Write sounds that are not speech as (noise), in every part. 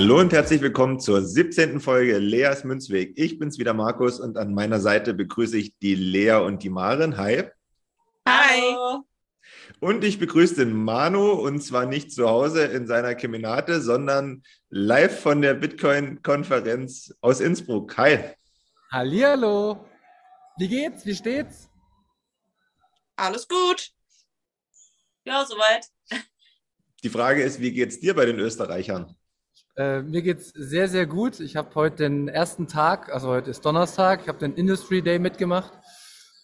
Hallo und herzlich willkommen zur 17. Folge Leas Münzweg. Ich bin's wieder Markus und an meiner Seite begrüße ich die Lea und die Maren. Hi. Hi. Und ich begrüße den Manu und zwar nicht zu Hause in seiner Keminate, sondern live von der Bitcoin-Konferenz aus Innsbruck. Hi. Hallihallo. Wie geht's? Wie steht's? Alles gut. Ja, soweit. Die Frage ist, wie geht's dir bei den Österreichern? Äh, mir geht's sehr, sehr gut. Ich habe heute den ersten Tag, also heute ist Donnerstag, ich habe den Industry Day mitgemacht.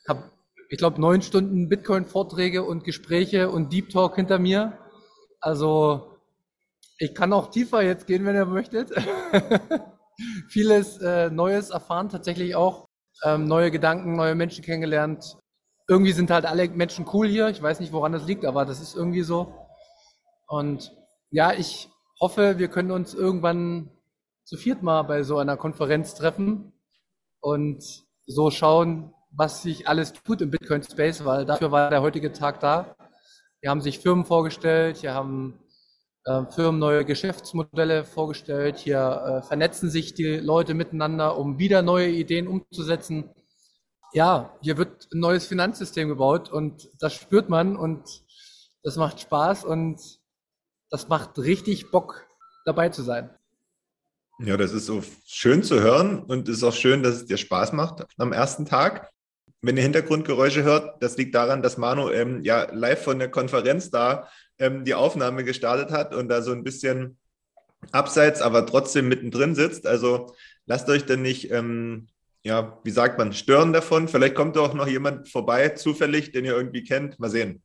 Habe, ich glaube, neun Stunden Bitcoin-Vorträge und Gespräche und Deep Talk hinter mir. Also ich kann auch tiefer jetzt gehen, wenn ihr möchtet. (laughs) Vieles äh, Neues erfahren, tatsächlich auch ähm, neue Gedanken, neue Menschen kennengelernt. Irgendwie sind halt alle Menschen cool hier. Ich weiß nicht, woran das liegt, aber das ist irgendwie so. Und ja, ich hoffe, wir können uns irgendwann zu viert mal bei so einer Konferenz treffen und so schauen, was sich alles tut im Bitcoin Space, weil dafür war der heutige Tag da. Hier haben sich Firmen vorgestellt, hier haben äh, Firmen neue Geschäftsmodelle vorgestellt, hier äh, vernetzen sich die Leute miteinander, um wieder neue Ideen umzusetzen. Ja, hier wird ein neues Finanzsystem gebaut und das spürt man und das macht Spaß und das macht richtig Bock, dabei zu sein. Ja, das ist so schön zu hören und es ist auch schön, dass es dir Spaß macht am ersten Tag. Wenn ihr Hintergrundgeräusche hört, das liegt daran, dass Manu ähm, ja live von der Konferenz da ähm, die Aufnahme gestartet hat und da so ein bisschen abseits, aber trotzdem mittendrin sitzt. Also lasst euch denn nicht, ähm, ja, wie sagt man, stören davon. Vielleicht kommt auch noch jemand vorbei, zufällig, den ihr irgendwie kennt. Mal sehen.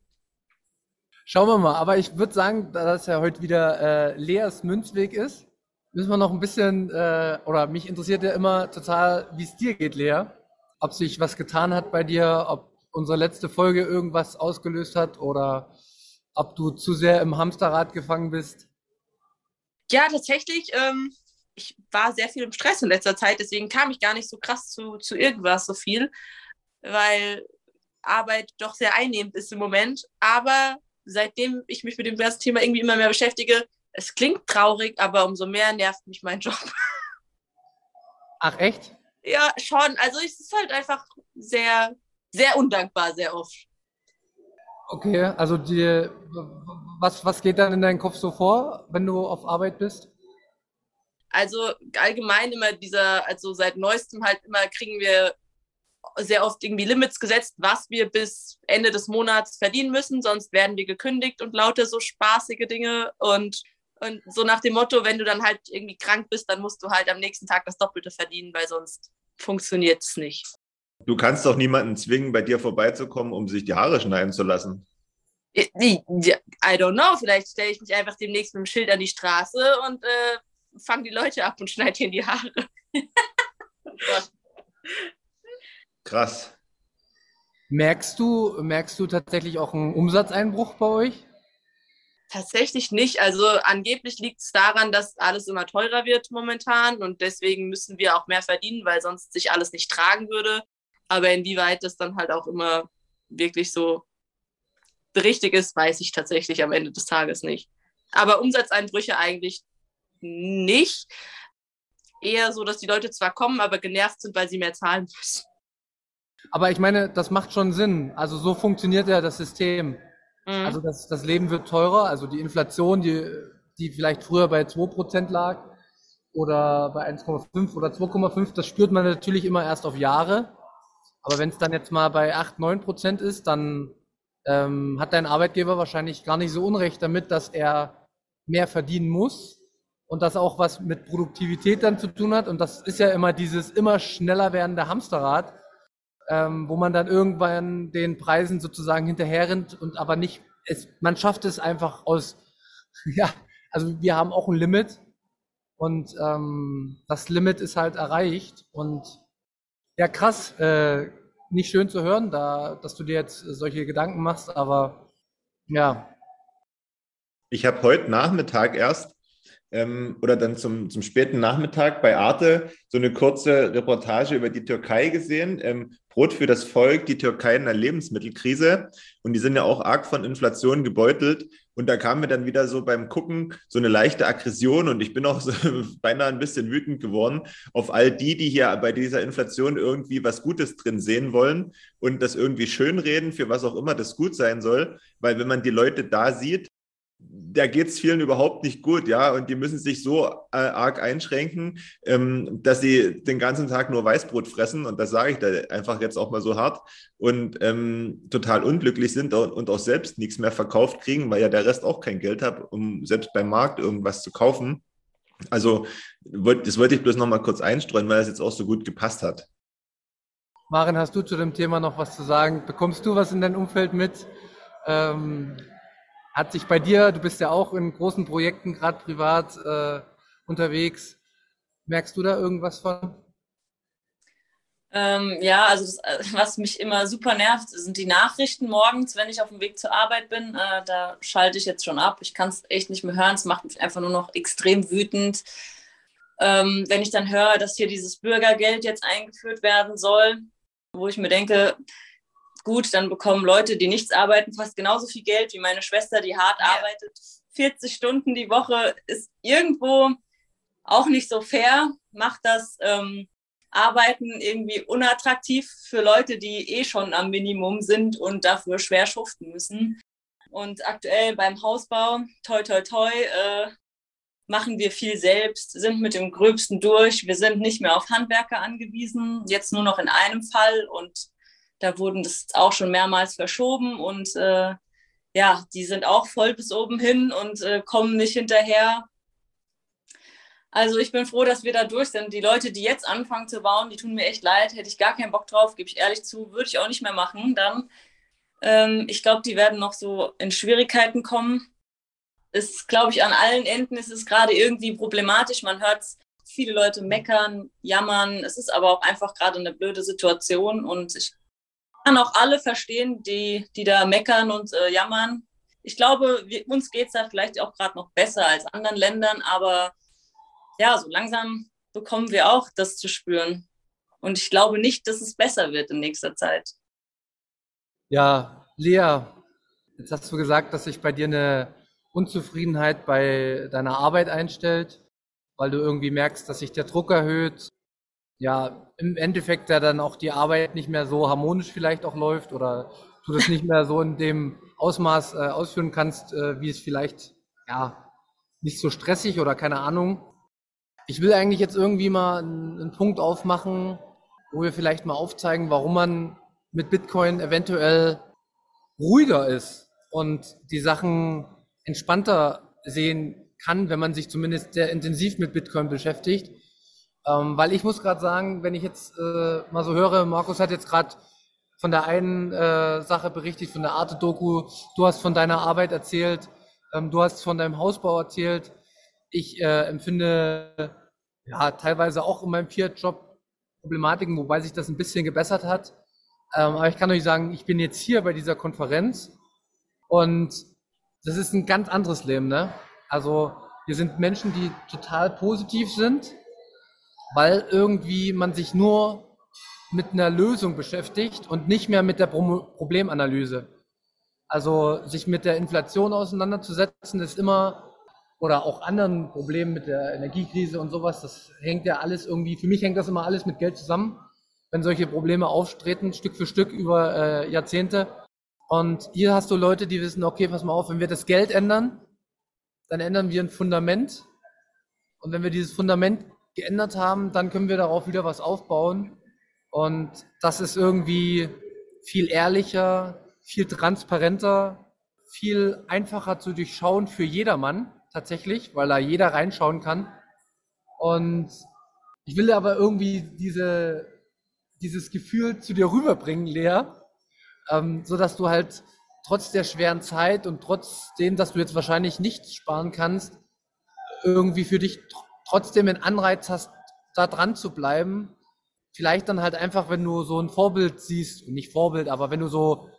Schauen wir mal. Aber ich würde sagen, da das ja heute wieder äh, Leas Münzweg ist, müssen wir noch ein bisschen, äh, oder mich interessiert ja immer total, wie es dir geht, Lea. Ob sich was getan hat bei dir, ob unsere letzte Folge irgendwas ausgelöst hat oder ob du zu sehr im Hamsterrad gefangen bist. Ja, tatsächlich. Ähm, ich war sehr viel im Stress in letzter Zeit, deswegen kam ich gar nicht so krass zu, zu irgendwas so viel, weil Arbeit doch sehr einnehmend ist im Moment. Aber seitdem ich mich mit dem ganzen Thema irgendwie immer mehr beschäftige, es klingt traurig, aber umso mehr nervt mich mein (laughs) Job. Ach echt? Ja, schon. Also es ist halt einfach sehr, sehr undankbar, sehr oft. Okay, also die, was, was geht dann in deinen Kopf so vor, wenn du auf Arbeit bist? Also allgemein immer dieser, also seit neuestem halt immer kriegen wir sehr oft irgendwie Limits gesetzt, was wir bis Ende des Monats verdienen müssen, sonst werden wir gekündigt und lauter so spaßige Dinge und und so nach dem Motto, wenn du dann halt irgendwie krank bist, dann musst du halt am nächsten Tag das Doppelte verdienen, weil sonst funktioniert es nicht. Du kannst doch niemanden zwingen, bei dir vorbeizukommen, um sich die Haare schneiden zu lassen. I, don't know, vielleicht stelle ich mich einfach demnächst mit dem Schild an die Straße und äh, fange die Leute ab und schneide ihnen die Haare. (laughs) oh Krass. Merkst du, merkst du tatsächlich auch einen Umsatzeinbruch bei euch? Tatsächlich nicht. Also angeblich liegt es daran, dass alles immer teurer wird momentan und deswegen müssen wir auch mehr verdienen, weil sonst sich alles nicht tragen würde. Aber inwieweit das dann halt auch immer wirklich so richtig ist, weiß ich tatsächlich am Ende des Tages nicht. Aber Umsatzeinbrüche eigentlich nicht. Eher so, dass die Leute zwar kommen, aber genervt sind, weil sie mehr zahlen müssen. Aber ich meine, das macht schon Sinn. Also so funktioniert ja das System. Mhm. Also das, das Leben wird teurer. Also die Inflation, die, die vielleicht früher bei 2% lag oder bei 1,5 oder 2,5, das spürt man natürlich immer erst auf Jahre. Aber wenn es dann jetzt mal bei 8, 9 Prozent ist, dann ähm, hat dein Arbeitgeber wahrscheinlich gar nicht so unrecht damit, dass er mehr verdienen muss, und das auch was mit Produktivität dann zu tun hat. Und das ist ja immer dieses immer schneller werdende Hamsterrad, ähm, wo man dann irgendwann den Preisen sozusagen hinterherrennt und aber nicht, es, man schafft es einfach aus, (laughs) ja, also wir haben auch ein Limit und ähm, das Limit ist halt erreicht und ja, krass, äh, nicht schön zu hören, da, dass du dir jetzt solche Gedanken machst, aber ja. Ich habe heute Nachmittag erst ähm, oder dann zum, zum späten Nachmittag bei Arte so eine kurze Reportage über die Türkei gesehen. Ähm, Brot für das Volk, die Türkei in der Lebensmittelkrise. Und die sind ja auch arg von Inflation gebeutelt. Und da kam mir dann wieder so beim Gucken so eine leichte Aggression und ich bin auch so (laughs) beinahe ein bisschen wütend geworden auf all die, die hier bei dieser Inflation irgendwie was Gutes drin sehen wollen und das irgendwie schönreden, für was auch immer das gut sein soll. Weil wenn man die Leute da sieht, da geht es vielen überhaupt nicht gut, ja, und die müssen sich so äh, arg einschränken, ähm, dass sie den ganzen Tag nur Weißbrot fressen, und das sage ich da einfach jetzt auch mal so hart, und ähm, total unglücklich sind und auch selbst nichts mehr verkauft kriegen, weil ja der Rest auch kein Geld hat, um selbst beim Markt irgendwas zu kaufen. Also, das wollte ich bloß noch mal kurz einstreuen, weil es jetzt auch so gut gepasst hat. Maren, hast du zu dem Thema noch was zu sagen? Bekommst du was in dein Umfeld mit? Ähm, hat sich bei dir, du bist ja auch in großen Projekten gerade privat äh, unterwegs, merkst du da irgendwas von? Ähm, ja, also das, äh, was mich immer super nervt, sind die Nachrichten morgens, wenn ich auf dem Weg zur Arbeit bin. Äh, da schalte ich jetzt schon ab. Ich kann es echt nicht mehr hören. Es macht mich einfach nur noch extrem wütend. Ähm, wenn ich dann höre, dass hier dieses Bürgergeld jetzt eingeführt werden soll, wo ich mir denke, gut, dann bekommen Leute, die nichts arbeiten, fast genauso viel Geld wie meine Schwester, die hart ja. arbeitet. 40 Stunden die Woche ist irgendwo auch nicht so fair, macht das ähm, Arbeiten irgendwie unattraktiv für Leute, die eh schon am Minimum sind und dafür schwer schuften müssen. Und aktuell beim Hausbau, toi, toi, toi, äh, machen wir viel selbst, sind mit dem Gröbsten durch. Wir sind nicht mehr auf Handwerker angewiesen, jetzt nur noch in einem Fall und da wurden das auch schon mehrmals verschoben und äh, ja, die sind auch voll bis oben hin und äh, kommen nicht hinterher. Also ich bin froh, dass wir da durch sind. Die Leute, die jetzt anfangen zu bauen, die tun mir echt leid. Hätte ich gar keinen Bock drauf, gebe ich ehrlich zu, würde ich auch nicht mehr machen. Dann, ähm, ich glaube, die werden noch so in Schwierigkeiten kommen. Ist, glaube ich, an allen Enden ist es gerade irgendwie problematisch. Man hört viele Leute meckern, jammern. Es ist aber auch einfach gerade eine blöde Situation und ich kann auch alle verstehen, die, die da meckern und äh, jammern. Ich glaube, wir, uns geht es da vielleicht auch gerade noch besser als anderen Ländern, aber ja, so langsam bekommen wir auch das zu spüren. Und ich glaube nicht, dass es besser wird in nächster Zeit. Ja, Lea, jetzt hast du gesagt, dass sich bei dir eine Unzufriedenheit bei deiner Arbeit einstellt, weil du irgendwie merkst, dass sich der Druck erhöht, ja, im Endeffekt ja dann auch die Arbeit nicht mehr so harmonisch vielleicht auch läuft oder du das nicht mehr so in dem Ausmaß äh, ausführen kannst, äh, wie es vielleicht, ja, nicht so stressig oder keine Ahnung. Ich will eigentlich jetzt irgendwie mal einen, einen Punkt aufmachen, wo wir vielleicht mal aufzeigen, warum man mit Bitcoin eventuell ruhiger ist und die Sachen entspannter sehen kann, wenn man sich zumindest sehr intensiv mit Bitcoin beschäftigt ähm, weil ich muss gerade sagen, wenn ich jetzt äh, mal so höre, Markus hat jetzt gerade von der einen äh, Sache berichtet, von der Arte-Doku, du hast von deiner Arbeit erzählt, ähm, du hast von deinem Hausbau erzählt. Ich äh, empfinde ja teilweise auch in meinem Fiat-Job Problematiken, wobei sich das ein bisschen gebessert hat. Ähm, aber ich kann euch sagen, ich bin jetzt hier bei dieser Konferenz und das ist ein ganz anderes Leben, ne? Also wir sind Menschen, die total positiv sind, weil irgendwie man sich nur mit einer Lösung beschäftigt und nicht mehr mit der Problemanalyse. Also sich mit der Inflation auseinanderzusetzen ist immer oder auch anderen Problemen mit der Energiekrise und sowas, das hängt ja alles irgendwie, für mich hängt das immer alles mit Geld zusammen, wenn solche Probleme auftreten, Stück für Stück über äh, Jahrzehnte. Und hier hast du Leute, die wissen, okay, pass mal auf, wenn wir das Geld ändern, dann ändern wir ein Fundament. Und wenn wir dieses Fundament geändert haben, dann können wir darauf wieder was aufbauen. Und das ist irgendwie viel ehrlicher, viel transparenter, viel einfacher zu durchschauen für jedermann. tatsächlich, weil da jeder reinschauen kann. Und ich will aber irgendwie diese, dieses Gefühl zu dir rüberbringen, Lea, ähm, so dass du halt trotz der schweren Zeit und trotzdem, dass du jetzt wahrscheinlich nichts sparen kannst, irgendwie für dich trotzdem einen Anreiz hast, da dran zu bleiben. Vielleicht dann halt einfach, wenn du so ein Vorbild siehst, nicht Vorbild, aber wenn du so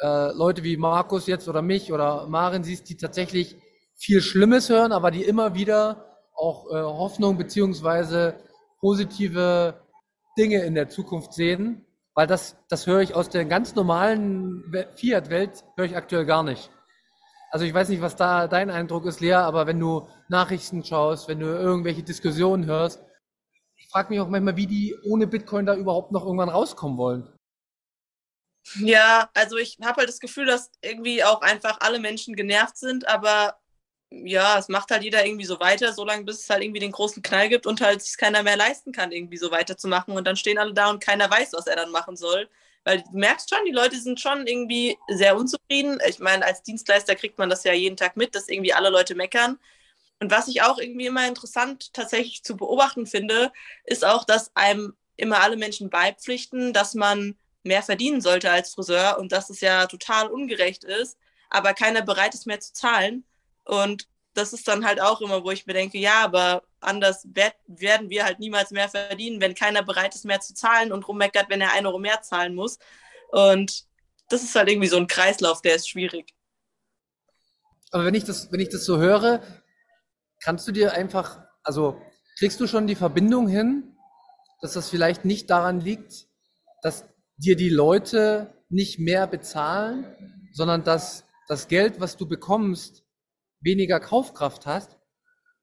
äh, Leute wie Markus jetzt oder mich oder Marin siehst, die tatsächlich viel Schlimmes hören, aber die immer wieder auch äh, Hoffnung beziehungsweise positive Dinge in der Zukunft sehen, weil das, das höre ich aus der ganz normalen Fiat-Welt, höre ich aktuell gar nicht. Also ich weiß nicht, was da dein Eindruck ist, Lea, aber wenn du Nachrichten schaust, wenn du irgendwelche Diskussionen hörst, ich frage mich auch manchmal, wie die ohne Bitcoin da überhaupt noch irgendwann rauskommen wollen. Ja, also ich habe halt das Gefühl, dass irgendwie auch einfach alle Menschen genervt sind, aber ja, es macht halt jeder irgendwie so weiter, solange bis es halt irgendwie den großen Knall gibt und halt sich keiner mehr leisten kann, irgendwie so weiterzumachen. Und dann stehen alle da und keiner weiß, was er dann machen soll. Weil du merkst schon, die Leute sind schon irgendwie sehr unzufrieden. Ich meine, als Dienstleister kriegt man das ja jeden Tag mit, dass irgendwie alle Leute meckern. Und was ich auch irgendwie immer interessant tatsächlich zu beobachten finde, ist auch, dass einem immer alle Menschen beipflichten, dass man mehr verdienen sollte als Friseur und dass es ja total ungerecht ist, aber keiner bereit ist mehr zu zahlen. Und das ist dann halt auch immer, wo ich mir denke, ja, aber anders werden wir halt niemals mehr verdienen, wenn keiner bereit ist, mehr zu zahlen und rummeckert, wenn er ein Euro mehr zahlen muss. Und das ist halt irgendwie so ein Kreislauf, der ist schwierig. Aber wenn ich das, wenn ich das so höre, kannst du dir einfach, also kriegst du schon die Verbindung hin, dass das vielleicht nicht daran liegt, dass dir die Leute nicht mehr bezahlen, sondern dass das Geld, was du bekommst, weniger Kaufkraft hast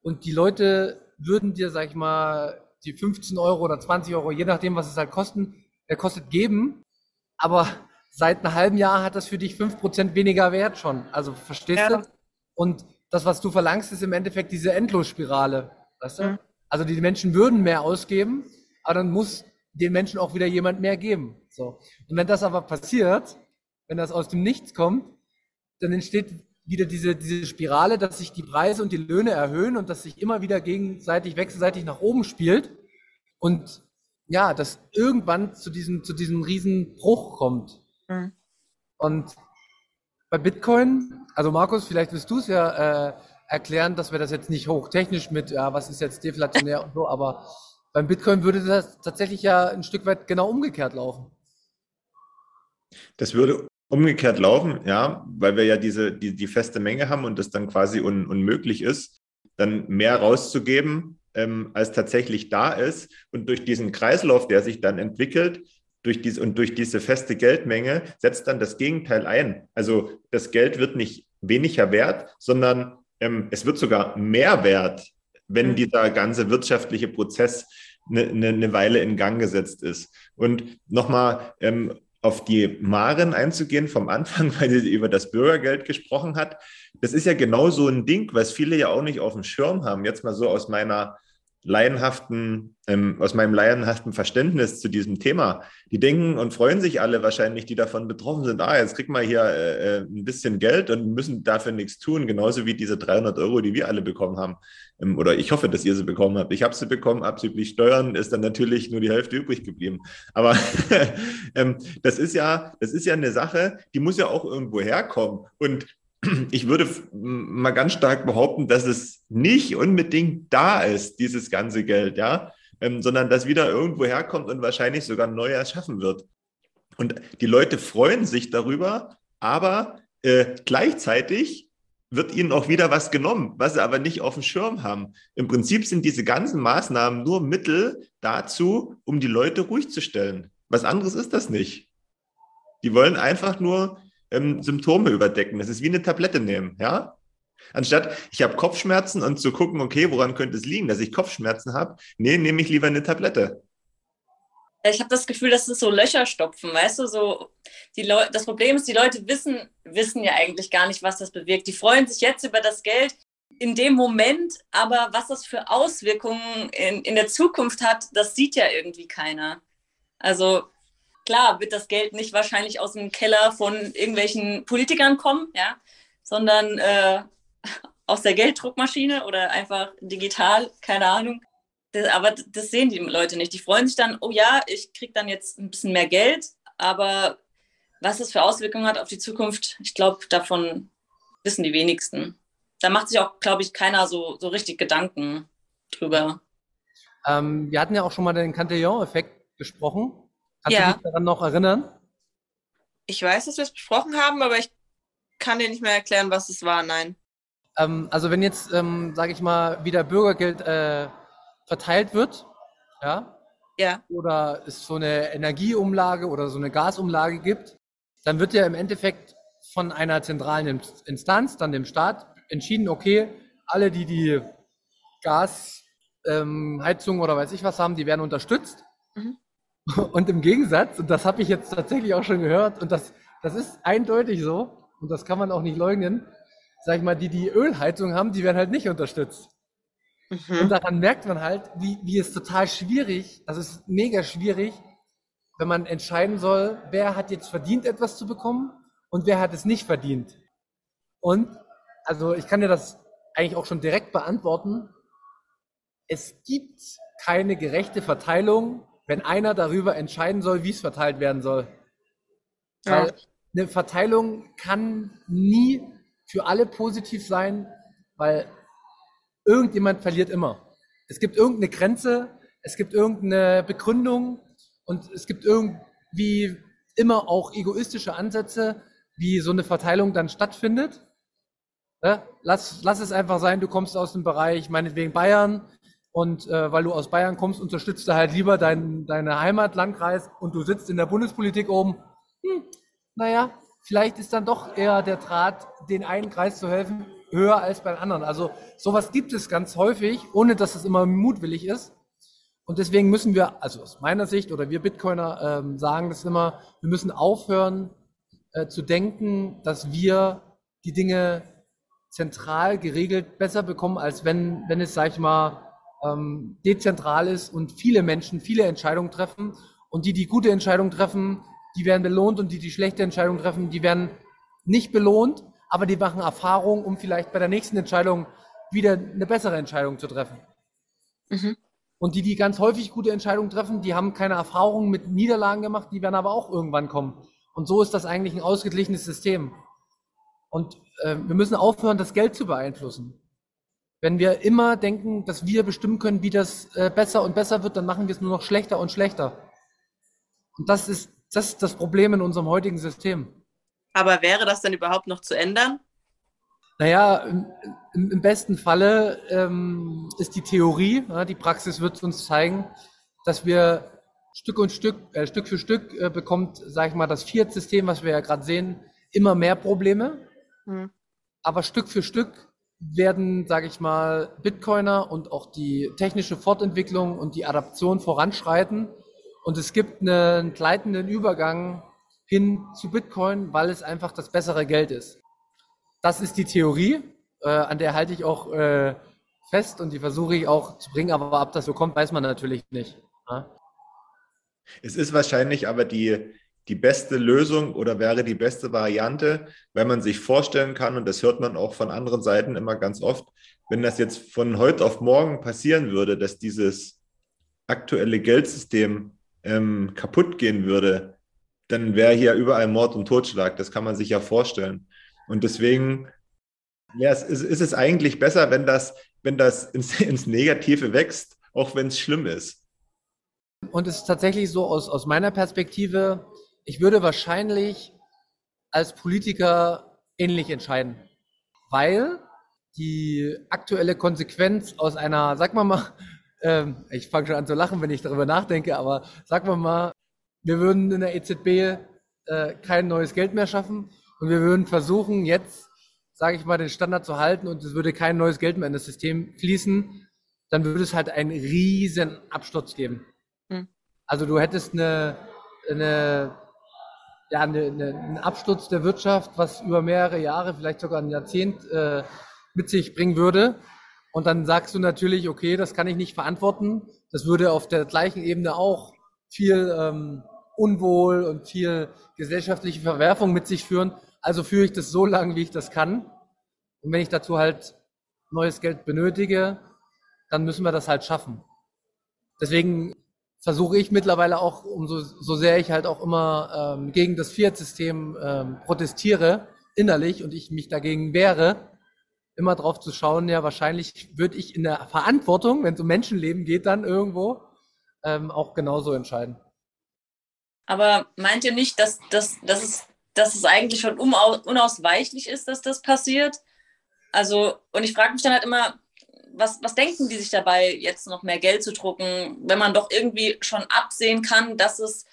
und die Leute würden dir, sag ich mal, die 15 Euro oder 20 Euro, je nachdem, was es halt kosten, der kostet geben, aber seit einem halben Jahr hat das für dich 5% weniger Wert schon. Also verstehst ja. du? Und das, was du verlangst, ist im Endeffekt diese Endlosspirale. Weißt du? Mhm. Also die Menschen würden mehr ausgeben, aber dann muss den Menschen auch wieder jemand mehr geben. So. Und wenn das aber passiert, wenn das aus dem Nichts kommt, dann entsteht wieder diese, diese Spirale, dass sich die Preise und die Löhne erhöhen und dass sich immer wieder gegenseitig, wechselseitig nach oben spielt. Und ja, dass irgendwann zu diesem, zu diesem riesen Bruch kommt. Mhm. Und bei Bitcoin, also Markus, vielleicht wirst du es ja äh, erklären, dass wir das jetzt nicht hochtechnisch mit, ja, was ist jetzt deflationär und so, aber beim Bitcoin würde das tatsächlich ja ein Stück weit genau umgekehrt laufen. Das würde umgekehrt laufen, ja, weil wir ja diese, die, die feste Menge haben und das dann quasi un, unmöglich ist, dann mehr rauszugeben, ähm, als tatsächlich da ist. Und durch diesen Kreislauf, der sich dann entwickelt, durch diese, und durch diese feste Geldmenge setzt dann das Gegenteil ein. Also das Geld wird nicht weniger wert, sondern ähm, es wird sogar mehr wert, wenn mhm. dieser ganze wirtschaftliche Prozess eine, eine, eine Weile in Gang gesetzt ist. Und nochmal, ähm, auf die Maren einzugehen vom Anfang, (laughs) weil sie über das Bürgergeld gesprochen hat. Das ist ja genau so ein Ding, was viele ja auch nicht auf dem Schirm haben. Jetzt mal so aus meiner laienhaften, ähm, aus meinem laienhaften Verständnis zu diesem Thema. Die denken und freuen sich alle wahrscheinlich, die davon betroffen sind. Ah, jetzt kriegen wir hier äh, äh ein bisschen Geld und müssen dafür nichts tun, genauso wie diese 300 Euro, die wir alle bekommen haben. Ähm, oder ich hoffe, dass ihr sie bekommen habt. Ich habe sie bekommen, abzüglich Steuern ist dann natürlich nur die Hälfte übrig geblieben. Aber (laughs) ähm, das ist ja, das ist ja eine Sache, die muss ja auch irgendwo herkommen. Und (clears throat) ich würde mal ganz stark behaupten, dass es nicht unbedingt da ist, dieses ganze Geld, ja, ähm, sondern dass wieder irgendwo herkommt und wahrscheinlich sogar neu erschaffen wird. Und die Leute freuen sich darüber, aber äh, gleichzeitig wird ihnen auch wieder was genommen, was sie aber nicht auf dem Schirm haben. Im Prinzip sind diese ganzen Maßnahmen nur Mittel dazu, um die Leute ruhig zu stellen. Was anderes ist das nicht. Die wollen einfach nur ähm, Symptome überdecken. Das ist wie eine Tablette nehmen, ja? Anstatt ich habe Kopfschmerzen und zu gucken, okay, woran könnte es liegen, dass ich Kopfschmerzen habe? Nee, nehme ich lieber eine Tablette. Ich habe das Gefühl, dass es so Löcher stopfen, weißt du, so die das Problem ist, die Leute wissen, wissen ja eigentlich gar nicht, was das bewirkt. Die freuen sich jetzt über das Geld in dem Moment, aber was das für Auswirkungen in, in der Zukunft hat, das sieht ja irgendwie keiner. Also klar wird das Geld nicht wahrscheinlich aus dem Keller von irgendwelchen Politikern kommen, ja, sondern äh, aus der Gelddruckmaschine oder einfach digital, keine Ahnung. Das, aber das sehen die Leute nicht. Die freuen sich dann, oh ja, ich kriege dann jetzt ein bisschen mehr Geld, aber was es für Auswirkungen hat auf die Zukunft, ich glaube, davon wissen die wenigsten. Da macht sich auch, glaube ich, keiner so, so richtig Gedanken drüber. Ähm, wir hatten ja auch schon mal den Cantillon-Effekt besprochen. Kannst ja. du dich daran noch erinnern? Ich weiß, dass wir es besprochen haben, aber ich kann dir nicht mehr erklären, was es war, nein. Ähm, also wenn jetzt, ähm, sage ich mal, wieder Bürgergeld äh, verteilt wird, ja, ja. oder es so eine Energieumlage oder so eine Gasumlage gibt, dann wird ja im Endeffekt von einer zentralen Instanz, dann dem Staat, entschieden, okay, alle, die die Gasheizung ähm, oder weiß ich was haben, die werden unterstützt. Mhm. Und im Gegensatz, und das habe ich jetzt tatsächlich auch schon gehört, und das, das ist eindeutig so, und das kann man auch nicht leugnen, sag ich mal, die die Ölheizung haben, die werden halt nicht unterstützt. Mhm. Und daran merkt man halt, wie, wie es total schwierig, also es ist mega schwierig, wenn man entscheiden soll, wer hat jetzt verdient, etwas zu bekommen und wer hat es nicht verdient. Und, also ich kann dir das eigentlich auch schon direkt beantworten. Es gibt keine gerechte Verteilung, wenn einer darüber entscheiden soll, wie es verteilt werden soll. Ja. Weil eine Verteilung kann nie für alle positiv sein, weil irgendjemand verliert immer. Es gibt irgendeine Grenze, es gibt irgendeine Begründung und es gibt irgendwie immer auch egoistische Ansätze, wie so eine Verteilung dann stattfindet. Lass, lass es einfach sein, du kommst aus dem Bereich meinetwegen Bayern und äh, weil du aus Bayern kommst, unterstützt du halt lieber dein, deine Heimatlandkreis und du sitzt in der Bundespolitik oben. Hm, naja, vielleicht ist dann doch eher der Draht, den einen Kreis zu helfen, höher als beim anderen. Also sowas gibt es ganz häufig, ohne dass es immer mutwillig ist. Und deswegen müssen wir, also aus meiner Sicht oder wir Bitcoiner ähm, sagen das immer, wir müssen aufhören äh, zu denken, dass wir die Dinge zentral geregelt besser bekommen, als wenn, wenn es, sag ich mal, ähm, dezentral ist und viele Menschen viele Entscheidungen treffen. Und die, die gute Entscheidungen treffen, die werden belohnt und die, die schlechte Entscheidungen treffen, die werden nicht belohnt, aber die machen Erfahrung, um vielleicht bei der nächsten Entscheidung wieder eine bessere Entscheidung zu treffen. Mhm. Und die, die ganz häufig gute Entscheidungen treffen, die haben keine Erfahrung mit Niederlagen gemacht, die werden aber auch irgendwann kommen. Und so ist das eigentlich ein ausgeglichenes System. Und äh, wir müssen aufhören, das Geld zu beeinflussen. Wenn wir immer denken, dass wir bestimmen können, wie das äh, besser und besser wird, dann machen wir es nur noch schlechter und schlechter. Und das ist das ist das Problem in unserem heutigen System. Aber wäre das denn überhaupt noch zu ändern? Naja, im, im besten Falle ähm, ist die Theorie, ja, die Praxis wird uns zeigen, dass wir Stück und Stück, äh, Stück für Stück äh, bekommt, sage ich mal, das Fiat-System, was wir ja gerade sehen, immer mehr Probleme. Hm. Aber Stück für Stück werden, sage ich mal, Bitcoiner und auch die technische Fortentwicklung und die Adaption voranschreiten und es gibt einen gleitenden Übergang hin zu Bitcoin, weil es einfach das bessere Geld ist. Das ist die Theorie, äh, an der halte ich auch äh, fest und die versuche ich auch zu bringen, aber ob das so kommt, weiß man natürlich nicht. Ja? Es ist wahrscheinlich aber die, die beste Lösung oder wäre die beste Variante, wenn man sich vorstellen kann, und das hört man auch von anderen Seiten immer ganz oft, wenn das jetzt von heute auf morgen passieren würde, dass dieses aktuelle Geldsystem ähm, kaputt gehen würde, dann wäre hier überall Mord und Totschlag. Das kann man sich ja vorstellen. Und deswegen ja, es ist, ist es eigentlich besser, wenn das, wenn das ins, (laughs) ins Negative wächst, auch wenn es schlimm ist. Und es ist tatsächlich so aus, aus meiner Perspektive, ich würde wahrscheinlich als Politiker ähnlich entscheiden, weil die aktuelle Konsequenz aus einer, sag mal mal, (laughs) ähm, ich fange schon an zu lachen, wenn ich darüber nachdenke, aber sagen wir mal, wir würden in der EZB äh, kein neues Geld mehr schaffen und wir würden versuchen, jetzt, sage ich mal, den Standard zu halten und es würde kein neues Geld mehr in das System fließen, dann würde es halt einen riesen Absturz geben. Mhm. Also du hättest eine, eine ja, eine, eine, einen Absturz der Wirtschaft, was über mehrere Jahre, vielleicht sogar ein Jahrzehnt äh, mit sich bringen würde. Und dann sagst du natürlich, okay, das kann ich nicht verantworten. Das würde auf der gleichen Ebene auch viel ähm, Unwohl und viel gesellschaftliche Verwerfung mit sich führen. Also führe ich das so lange, wie ich das kann. Und wenn ich dazu halt neues Geld benötige, dann müssen wir das halt schaffen. Deswegen versuche ich mittlerweile auch, umso so sehr ich halt auch immer ähm, gegen das Fiat-System ähm, protestiere, innerlich und ich mich dagegen wehre, immer drauf zu schauen, ja, wahrscheinlich würde ich in der Verantwortung, wenn es um Menschenleben geht, dann irgendwo ähm, auch genauso entscheiden. Aber meint ihr nicht, dass, dass, dass, es, dass es eigentlich schon unausweichlich ist, dass das passiert? Also, und ich frage mich dann halt immer, was, was denken die sich dabei, jetzt noch mehr Geld zu drucken, wenn man doch irgendwie schon absehen kann, dass es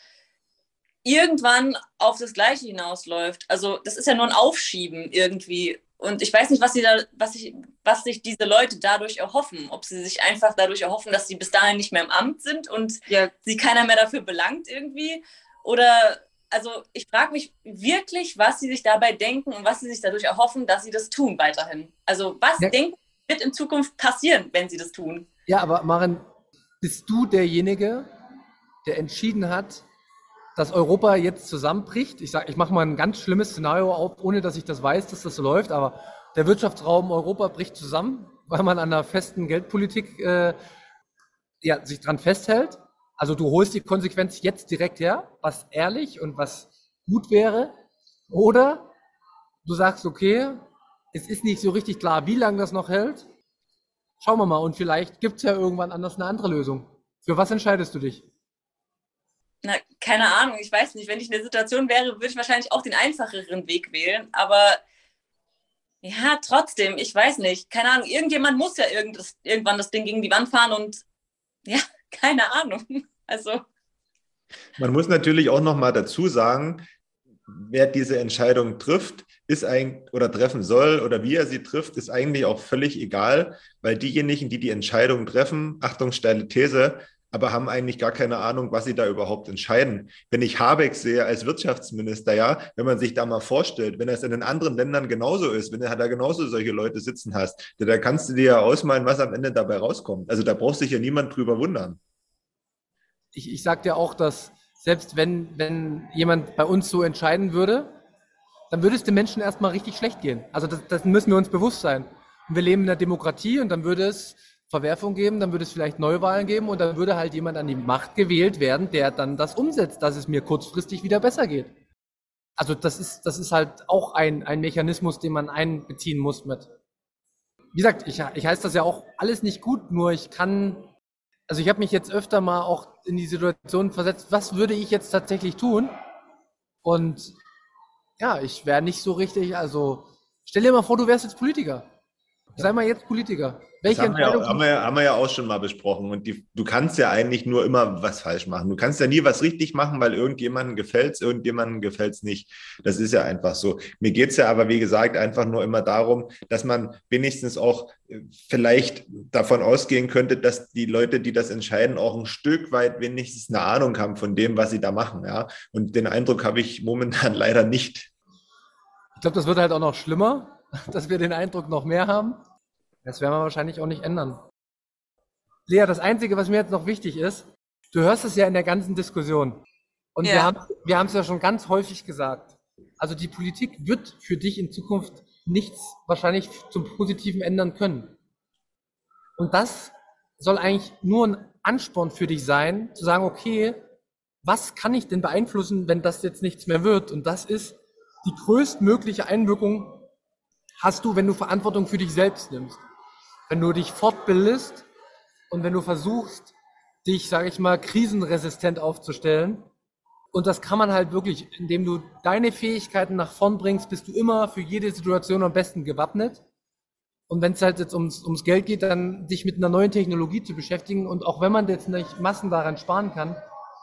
irgendwann auf das Gleiche hinausläuft? Also, das ist ja nur ein Aufschieben irgendwie. Und ich weiß nicht, was, sie da, was, ich, was sich diese Leute dadurch erhoffen. Ob sie sich einfach dadurch erhoffen, dass sie bis dahin nicht mehr im Amt sind und ja. sie keiner mehr dafür belangt irgendwie. Oder, also ich frage mich wirklich, was sie sich dabei denken und was sie sich dadurch erhoffen, dass sie das tun weiterhin. Also was ja. denken wird in Zukunft passieren, wenn sie das tun? Ja, aber Maren, bist du derjenige, der entschieden hat, dass Europa jetzt zusammenbricht. Ich sage, ich mache mal ein ganz schlimmes Szenario auf, ohne dass ich das weiß, dass das so läuft, aber der Wirtschaftsraum Europa bricht zusammen, weil man an einer festen Geldpolitik äh, ja, sich dran festhält. Also du holst die Konsequenz jetzt direkt her, was ehrlich und was gut wäre. Oder du sagst, okay, es ist nicht so richtig klar, wie lange das noch hält. Schauen wir mal und vielleicht gibt es ja irgendwann anders eine andere Lösung. Für was entscheidest du dich? na, keine Ahnung, ich weiß nicht, wenn ich in der Situation wäre, würde ich wahrscheinlich auch den einfacheren Weg wählen. Aber ja, trotzdem, ich weiß nicht. Keine Ahnung, irgendjemand muss ja irgendwann das Ding gegen die Wand fahren und (laughs) ja, keine Ahnung. Also. Man muss natürlich auch noch mal dazu sagen, wer diese Entscheidung trifft, ist ein oder treffen soll oder wie er sie trifft, ist eigentlich auch völlig egal, weil diejenigen, die die Entscheidung treffen, Achtung, steile These, aber haben eigentlich gar keine Ahnung, was sie da überhaupt entscheiden. Wenn ich Habeck sehe als Wirtschaftsminister, ja, wenn man sich da mal vorstellt, wenn es in den anderen Ländern genauso ist, wenn du da genauso solche Leute sitzen hast, da kannst du dir ja ausmalen, was am Ende dabei rauskommt. Also da braucht sich ja niemand drüber wundern. Ich, ich sag dir auch, dass selbst wenn, wenn jemand bei uns so entscheiden würde, dann würde es den Menschen erstmal richtig schlecht gehen. Also das, das müssen wir uns bewusst sein. Und wir leben in einer Demokratie und dann würde es Verwerfung geben, dann würde es vielleicht Neuwahlen geben und dann würde halt jemand an die Macht gewählt werden, der dann das umsetzt, dass es mir kurzfristig wieder besser geht. Also das ist, das ist halt auch ein, ein Mechanismus, den man einbeziehen muss mit. Wie gesagt, ich, ich heiße das ja auch alles nicht gut, nur ich kann, also ich habe mich jetzt öfter mal auch in die Situation versetzt, was würde ich jetzt tatsächlich tun? Und ja, ich wäre nicht so richtig, also stell dir mal vor, du wärst jetzt Politiker. Sei mal jetzt Politiker. Welche das haben, wir, haben, wir, haben wir ja auch schon mal besprochen. Und die, du kannst ja eigentlich nur immer was falsch machen. Du kannst ja nie was richtig machen, weil irgendjemandem gefällt es, irgendjemandem gefällt es nicht. Das ist ja einfach so. Mir geht es ja aber, wie gesagt, einfach nur immer darum, dass man wenigstens auch äh, vielleicht davon ausgehen könnte, dass die Leute, die das entscheiden, auch ein Stück weit wenigstens eine Ahnung haben von dem, was sie da machen. Ja? Und den Eindruck habe ich momentan (laughs) leider nicht. Ich glaube, das wird halt auch noch schlimmer, (laughs) dass wir den Eindruck noch mehr haben. Das werden wir wahrscheinlich auch nicht ändern. Lea, das Einzige, was mir jetzt noch wichtig ist, du hörst es ja in der ganzen Diskussion. Und ja. wir haben wir haben es ja schon ganz häufig gesagt. Also die Politik wird für dich in Zukunft nichts wahrscheinlich zum Positiven ändern können. Und das soll eigentlich nur ein Ansporn für dich sein, zu sagen, okay, was kann ich denn beeinflussen, wenn das jetzt nichts mehr wird? Und das ist die größtmögliche Einwirkung hast du, wenn du Verantwortung für dich selbst nimmst wenn du dich fortbildest und wenn du versuchst, dich, sage ich mal, krisenresistent aufzustellen. Und das kann man halt wirklich, indem du deine Fähigkeiten nach vorn bringst, bist du immer für jede Situation am besten gewappnet. Und wenn es halt jetzt ums, ums Geld geht, dann dich mit einer neuen Technologie zu beschäftigen. Und auch wenn man jetzt nicht Massen daran sparen kann,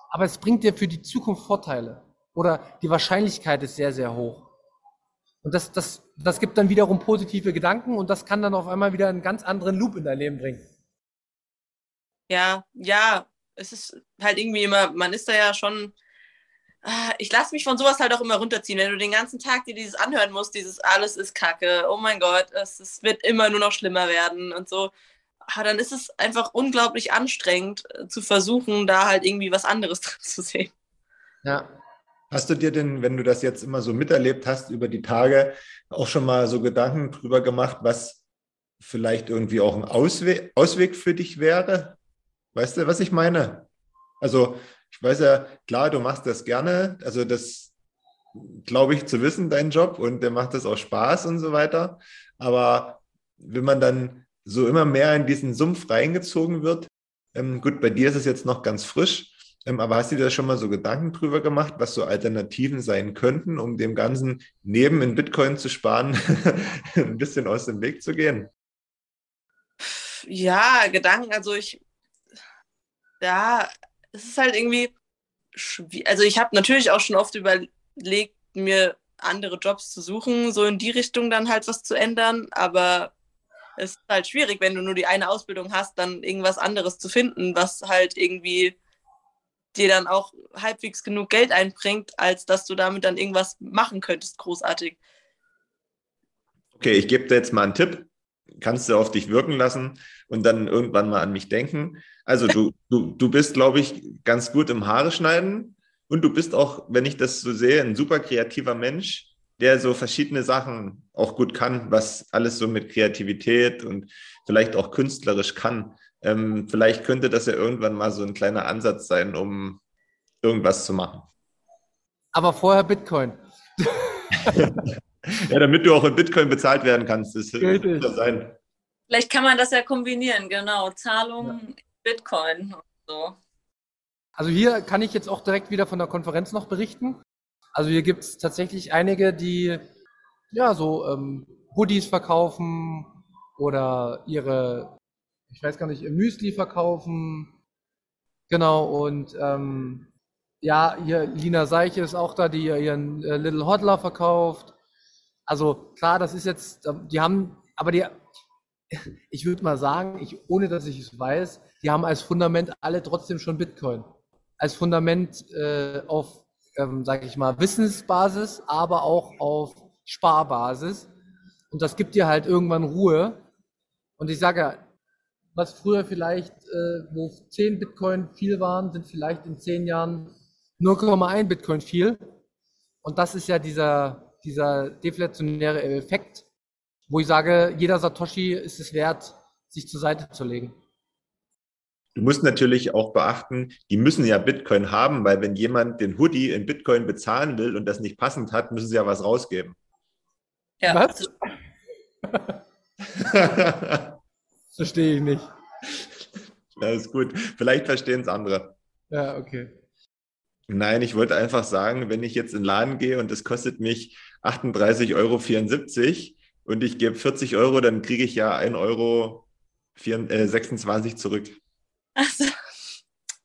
aber es bringt dir für die Zukunft Vorteile. Oder die Wahrscheinlichkeit ist sehr, sehr hoch. Und das, das, das gibt dann wiederum positive Gedanken und das kann dann auf einmal wieder einen ganz anderen Loop in dein Leben bringen. Ja, ja, es ist halt irgendwie immer, man ist da ja schon, ah, ich lasse mich von sowas halt auch immer runterziehen. Wenn du den ganzen Tag dir dieses anhören musst, dieses alles ist Kacke, oh mein Gott, es, es wird immer nur noch schlimmer werden und so, ah, dann ist es einfach unglaublich anstrengend äh, zu versuchen, da halt irgendwie was anderes (laughs) drin zu sehen. Ja, Hast du dir denn, wenn du das jetzt immer so miterlebt hast über die Tage, auch schon mal so Gedanken drüber gemacht, was vielleicht irgendwie auch ein Ausweg, Ausweg für dich wäre? Weißt du, was ich meine? Also, ich weiß ja, klar, du machst das gerne. Also, das glaube ich zu wissen, dein Job, und der macht das auch Spaß und so weiter. Aber wenn man dann so immer mehr in diesen Sumpf reingezogen wird, ähm, gut, bei dir ist es jetzt noch ganz frisch, aber hast du dir da schon mal so Gedanken drüber gemacht, was so Alternativen sein könnten, um dem Ganzen neben in Bitcoin zu sparen, (laughs) ein bisschen aus dem Weg zu gehen? Ja, Gedanken, also ich, ja, es ist halt irgendwie, also ich habe natürlich auch schon oft überlegt, mir andere Jobs zu suchen, so in die Richtung dann halt was zu ändern, aber es ist halt schwierig, wenn du nur die eine Ausbildung hast, dann irgendwas anderes zu finden, was halt irgendwie dir dann auch halbwegs genug Geld einbringt, als dass du damit dann irgendwas machen könntest, großartig. Okay, ich gebe dir jetzt mal einen Tipp. Kannst du auf dich wirken lassen und dann irgendwann mal an mich denken. Also du, (laughs) du, du bist, glaube ich, ganz gut im Haare schneiden und du bist auch, wenn ich das so sehe, ein super kreativer Mensch, der so verschiedene Sachen auch gut kann, was alles so mit Kreativität und vielleicht auch künstlerisch kann. Ähm, vielleicht könnte das ja irgendwann mal so ein kleiner Ansatz sein, um irgendwas zu machen. Aber vorher Bitcoin. (laughs) ja, damit du auch in Bitcoin bezahlt werden kannst, das könnte sein. Vielleicht kann man das ja kombinieren, genau. Zahlung, ja. Bitcoin und so. Also hier kann ich jetzt auch direkt wieder von der Konferenz noch berichten. Also hier gibt es tatsächlich einige, die ja so ähm, Hoodies verkaufen oder ihre ich weiß gar nicht, Müsli verkaufen. Genau, und ähm, ja, hier Lina Seiche ist auch da, die ihren äh, Little Hodler verkauft. Also klar, das ist jetzt, die haben, aber die, (laughs) ich würde mal sagen, ich, ohne dass ich es weiß, die haben als Fundament alle trotzdem schon Bitcoin. Als Fundament äh, auf, ähm, sage ich mal, Wissensbasis, aber auch auf Sparbasis. Und das gibt dir halt irgendwann Ruhe. Und ich sage, was früher vielleicht, äh, wo 10 Bitcoin viel waren, sind vielleicht in 10 Jahren 0,1 Bitcoin viel. Und das ist ja dieser, dieser deflationäre Effekt, wo ich sage, jeder Satoshi ist es wert, sich zur Seite zu legen. Du musst natürlich auch beachten, die müssen ja Bitcoin haben, weil wenn jemand den Hoodie in Bitcoin bezahlen will und das nicht passend hat, müssen sie ja was rausgeben. Ja. Was? (laughs) Verstehe ich nicht. Ja, ist gut. Vielleicht verstehen es andere. Ja, okay. Nein, ich wollte einfach sagen, wenn ich jetzt in den Laden gehe und es kostet mich 38,74 Euro und ich gebe 40 Euro, dann kriege ich ja 1,26 Euro 26 äh, zurück. Also,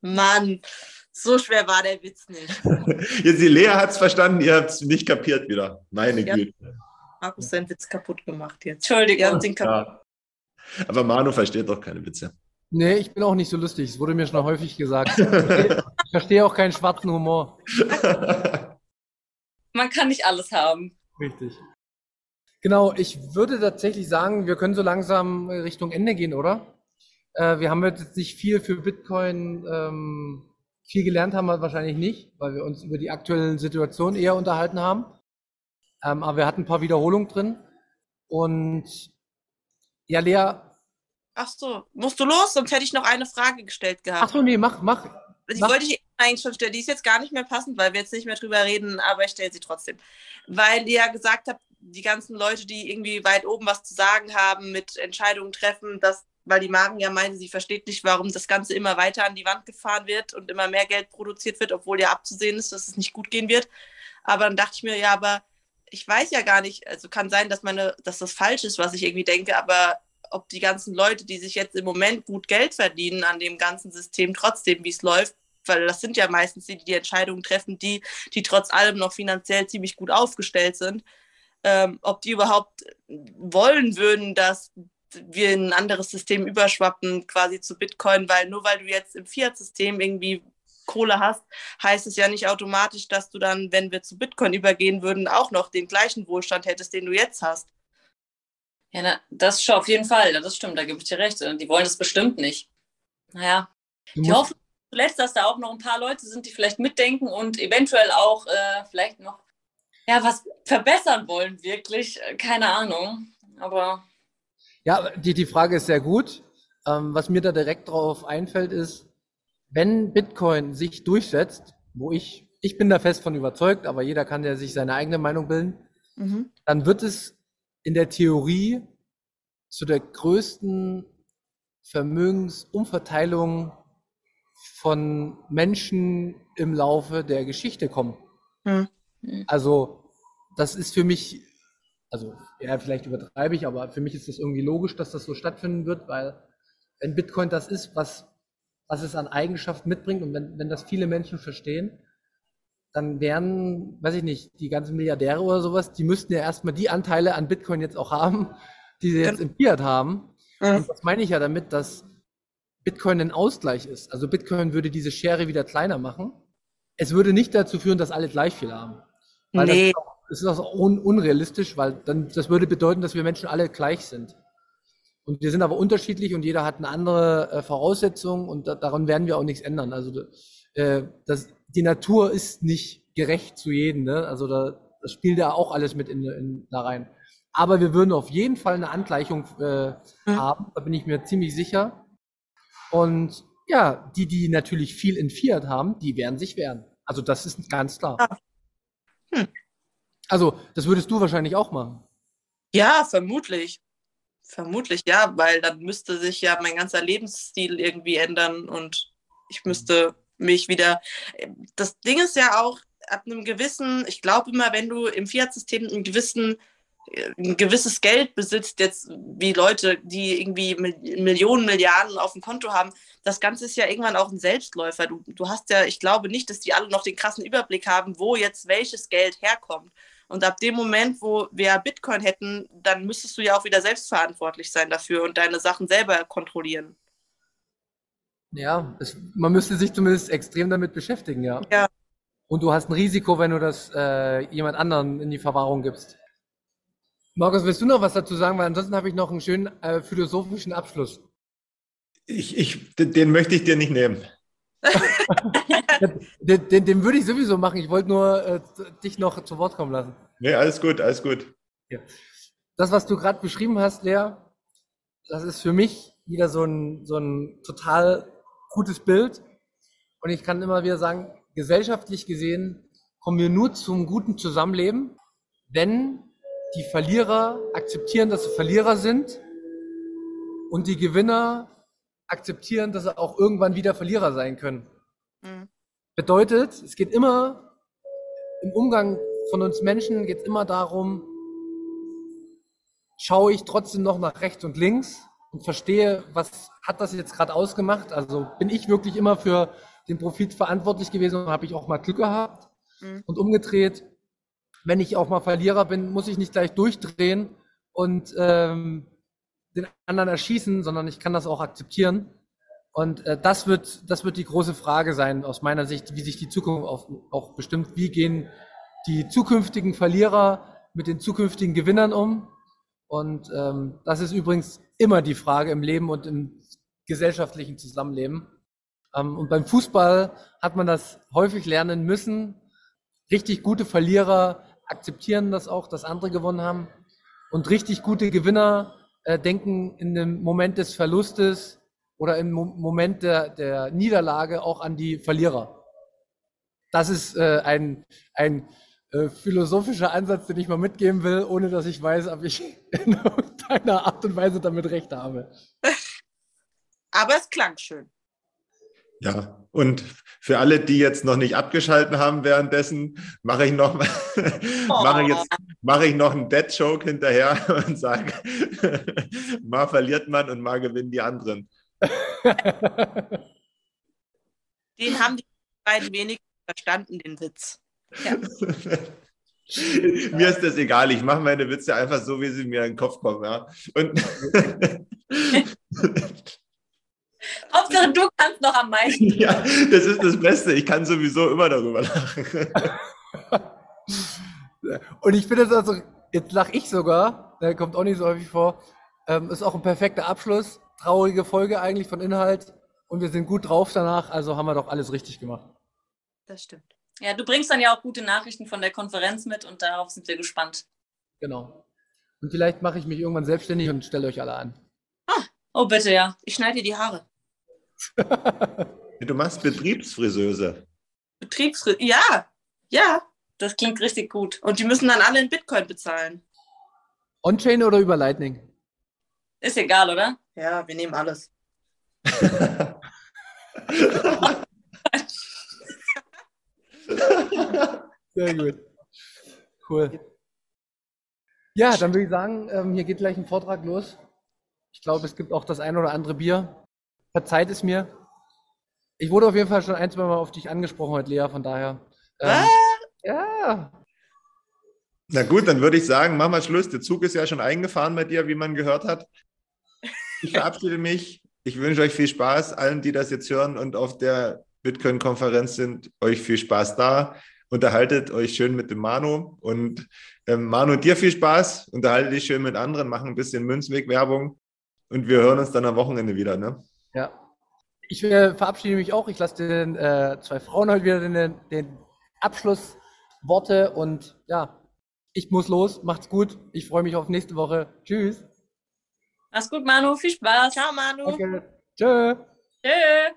Mann, so schwer war der Witz nicht. (laughs) Jetzt die Lea hat es verstanden, ihr habt es nicht kapiert wieder. Meine ja. Güte. Markus seinen Witz kaputt gemacht jetzt. Entschuldigung. Ja. Aber Manu versteht doch keine Witze. Nee, ich bin auch nicht so lustig. Es wurde mir schon häufig gesagt. (laughs) ich verstehe auch keinen schwarzen Humor. (laughs) Man kann nicht alles haben. Richtig. Genau, ich würde tatsächlich sagen, wir können so langsam Richtung Ende gehen, oder? Äh, wir haben jetzt nicht viel für Bitcoin, ähm, viel gelernt haben wir wahrscheinlich nicht, weil wir uns über die aktuelle Situation eher unterhalten haben. Ähm, aber wir hatten ein paar Wiederholungen drin. Und ja, Lea. Ach so, musst du los? Sonst hätte ich noch eine Frage gestellt gehabt. Ach so, nee, mach, mach. Die mach. wollte ich eigentlich schon stellen. Die ist jetzt gar nicht mehr passend, weil wir jetzt nicht mehr drüber reden, aber ich stelle sie trotzdem. Weil ihr ja gesagt habt, die ganzen Leute, die irgendwie weit oben was zu sagen haben, mit Entscheidungen treffen, dass, weil die Maren ja meinte, sie versteht nicht, warum das Ganze immer weiter an die Wand gefahren wird und immer mehr Geld produziert wird, obwohl ja abzusehen ist, dass es nicht gut gehen wird. Aber dann dachte ich mir, ja, aber ich weiß ja gar nicht, also kann sein, dass meine, dass das falsch ist, was ich irgendwie denke, aber ob die ganzen Leute, die sich jetzt im Moment gut Geld verdienen an dem ganzen System, trotzdem, wie es läuft, weil das sind ja meistens die, die die Entscheidungen treffen, die, die trotz allem noch finanziell ziemlich gut aufgestellt sind, ähm, ob die überhaupt wollen würden, dass wir in ein anderes System überschwappen, quasi zu Bitcoin, weil nur weil du jetzt im Fiat-System irgendwie Kohle hast, heißt es ja nicht automatisch, dass du dann, wenn wir zu Bitcoin übergehen würden, auch noch den gleichen Wohlstand hättest, den du jetzt hast. Ja, na, das schon auf jeden Fall, das stimmt, da gebe ich dir recht. Die wollen das bestimmt nicht. Naja, ich hoffe zuletzt, dass da auch noch ein paar Leute sind, die vielleicht mitdenken und eventuell auch äh, vielleicht noch ja, was verbessern wollen, wirklich. Keine Ahnung. Aber Ja, die, die Frage ist sehr gut. Ähm, was mir da direkt drauf einfällt, ist, wenn Bitcoin sich durchsetzt, wo ich, ich bin da fest von überzeugt, aber jeder kann ja sich seine eigene Meinung bilden, Mhm. dann wird es in der Theorie zu der größten Vermögensumverteilung von Menschen im Laufe der Geschichte kommen. Hm. Also, das ist für mich, also, ja, vielleicht übertreibe ich, aber für mich ist das irgendwie logisch, dass das so stattfinden wird, weil wenn Bitcoin das ist, was, was es an Eigenschaften mitbringt und wenn, wenn das viele Menschen verstehen, dann wären, weiß ich nicht, die ganzen Milliardäre oder sowas, die müssten ja erstmal die Anteile an Bitcoin jetzt auch haben, die sie jetzt im Fiat haben. Und das meine ich ja damit, dass Bitcoin ein Ausgleich ist. Also Bitcoin würde diese Schere wieder kleiner machen. Es würde nicht dazu führen, dass alle gleich viel haben. Weil Nee. das, ist auch, das ist auch un, unrealistisch, weil dann, das würde bedeuten, dass wir Menschen alle gleich sind. Und wir sind aber unterschiedlich und jeder hat eine andere äh, Voraussetzung und da, daran werden wir auch nichts ändern. Also äh, das, die Natur ist nicht gerecht zu jedem. Ne? Also da, das spielt ja auch alles mit in, in, da rein. Aber wir würden auf jeden Fall eine Angleichung äh, Mhm. haben, da bin ich mir ziemlich sicher. Und ja, die, die natürlich viel in Fiat haben, die werden sich wehren. Also das ist ganz klar. Hm. Also das würdest du wahrscheinlich auch machen. Ja, vermutlich. Vermutlich, ja, weil dann müsste sich ja mein ganzer Lebensstil irgendwie ändern und ich müsste mich wieder. Das Ding ist ja auch, ab einem gewissen, ich glaube immer, wenn du im Fiat-System einen gewissen ein gewisses Geld besitzt, jetzt wie Leute, die irgendwie Mil- Millionen, Milliarden auf dem Konto haben, das Ganze ist ja irgendwann auch ein Selbstläufer. Du, du hast ja, ich glaube nicht, dass die alle noch den krassen Überblick haben, wo jetzt welches Geld herkommt. Und ab dem Moment, wo wir Bitcoin hätten, dann müsstest du ja auch wieder selbstverantwortlich sein dafür und deine Sachen selber kontrollieren. Ja, es, man müsste sich zumindest extrem damit beschäftigen, ja. Ja. Und du hast ein Risiko, wenn du das äh, jemand anderen in die Verwahrung gibst. Markus, willst du noch was dazu sagen? Weil ansonsten habe ich noch einen schönen äh, philosophischen Abschluss. Ich, ich, den den möchte ich dir nicht nehmen. (laughs) Den, den, den würde ich sowieso machen. Ich wollte nur äh, dich noch zu Wort kommen lassen. Nee, alles gut, alles gut. Das, was du gerade beschrieben hast, Lea, das ist für mich wieder so ein, so ein total gutes Bild. Und ich kann immer wieder sagen, gesellschaftlich gesehen kommen wir nur zum guten Zusammenleben, wenn die Verlierer akzeptieren, dass sie Verlierer sind und die Gewinner akzeptieren, dass sie auch irgendwann wieder Verlierer sein können. Mhm. Bedeutet, es geht immer im Umgang von uns Menschen geht es immer darum, schaue ich trotzdem noch nach rechts und links und verstehe, was hat das jetzt gerade ausgemacht? Also bin ich wirklich immer für den Profit verantwortlich gewesen und habe ich auch mal Glück gehabt? Mhm. Und umgedreht, wenn ich auch mal Verlierer bin, muss ich nicht gleich durchdrehen und ähm, den anderen erschießen, sondern ich kann das auch akzeptieren. Und äh, das wird, das wird die große Frage sein aus meiner Sicht, wie sich die Zukunft auch, auch bestimmt. Wie gehen die zukünftigen Verlierer mit den zukünftigen Gewinnern um? Und ähm, das ist übrigens immer die Frage im Leben und im gesellschaftlichen Zusammenleben. Ähm, und beim Fußball hat man das häufig lernen müssen. Richtig gute Verlierer akzeptieren das auch, dass andere gewonnen haben. Und richtig gute Gewinner äh, denken in dem Moment des Verlustes oder im Mo Moment der, der Niederlage auch an die Verlierer. Das ist äh, ein, ein äh, philosophischer Ansatz, den ich mal mitgeben will, ohne dass ich weiß, ob ich (laughs) in irgendeiner Art und Weise damit recht habe. (laughs) Aber es klang schön. Ja, und für alle, die jetzt noch nicht abgeschalten haben währenddessen, mache ich noch (laughs) mache ich jetzt mache ich noch einen Dead Joke hinterher (laughs) und sage, (laughs) mal verliert man und mal gewinnen die anderen. Den haben die beiden wenig verstanden, den Witz. mir ist das egal, ich mache meine Witze einfach so, wie sie mir in den Kopf kommen. Ja? Und Hauptsache, du kannst noch am meisten. (laughs) ja, das ist das Beste. Ich kann sowieso immer darüber lachen. (laughs) Und ich finde es also, jetzt lache ich sogar, der kommt auch nicht so häufig vor, ähm, ist auch ein perfekter Abschluss, traurige Folge eigentlich von Inhalt und wir sind gut drauf danach, also haben wir doch alles richtig gemacht. Das stimmt. Ja, du bringst dann ja auch gute Nachrichten von der Konferenz mit und darauf sind wir gespannt. Genau. Und vielleicht mache ich mich irgendwann selbstständig und stelle euch alle an. Oh, bitte, ja. Ich schneide dir die Haare. Du machst Betriebsfriseuse. Betriebsfrist. Ja, ja. Das klingt richtig gut. Und die müssen dann alle in Bitcoin bezahlen. On-Chain oder über Lightning? Ist egal, oder? Ja, wir nehmen alles. Sehr gut. Cool. Ja, dann würde ich sagen, ähm, hier geht gleich ein Vortrag los. Ich glaube, es gibt auch das ein oder andere Bier. Verzeiht es mir. Ich wurde auf jeden Fall schon ein, zwei Mal auf dich angesprochen heute, Lea, von daher. Ähm, Ah, ja, Na gut, dann würde ich sagen, mach mal Schluss. Der Zug ist ja schon eingefahren bei dir, wie man gehört hat. Ich verabschiede mich. Ich wünsche euch viel Spaß, allen, die das jetzt hören und auf der Bitcoin-Konferenz sind, euch viel Spaß da. Unterhaltet euch schön mit dem Manu und ähm, Manu, dir viel Spaß. Unterhalte dich schön mit anderen, mach ein bisschen Münzweg-Werbung und wir hören uns dann am Wochenende wieder. Ne? Ja. Ich äh, verabschiede mich auch. Ich lasse den äh, zwei Frauen heute wieder den, den Abschlussworte und ja, ich muss los. Macht's gut. Ich freue mich auf nächste Woche. Tschüss. Mach's gut, Manu. Viel Spaß. ciao, Manu. Danke. Tschö. Tschö.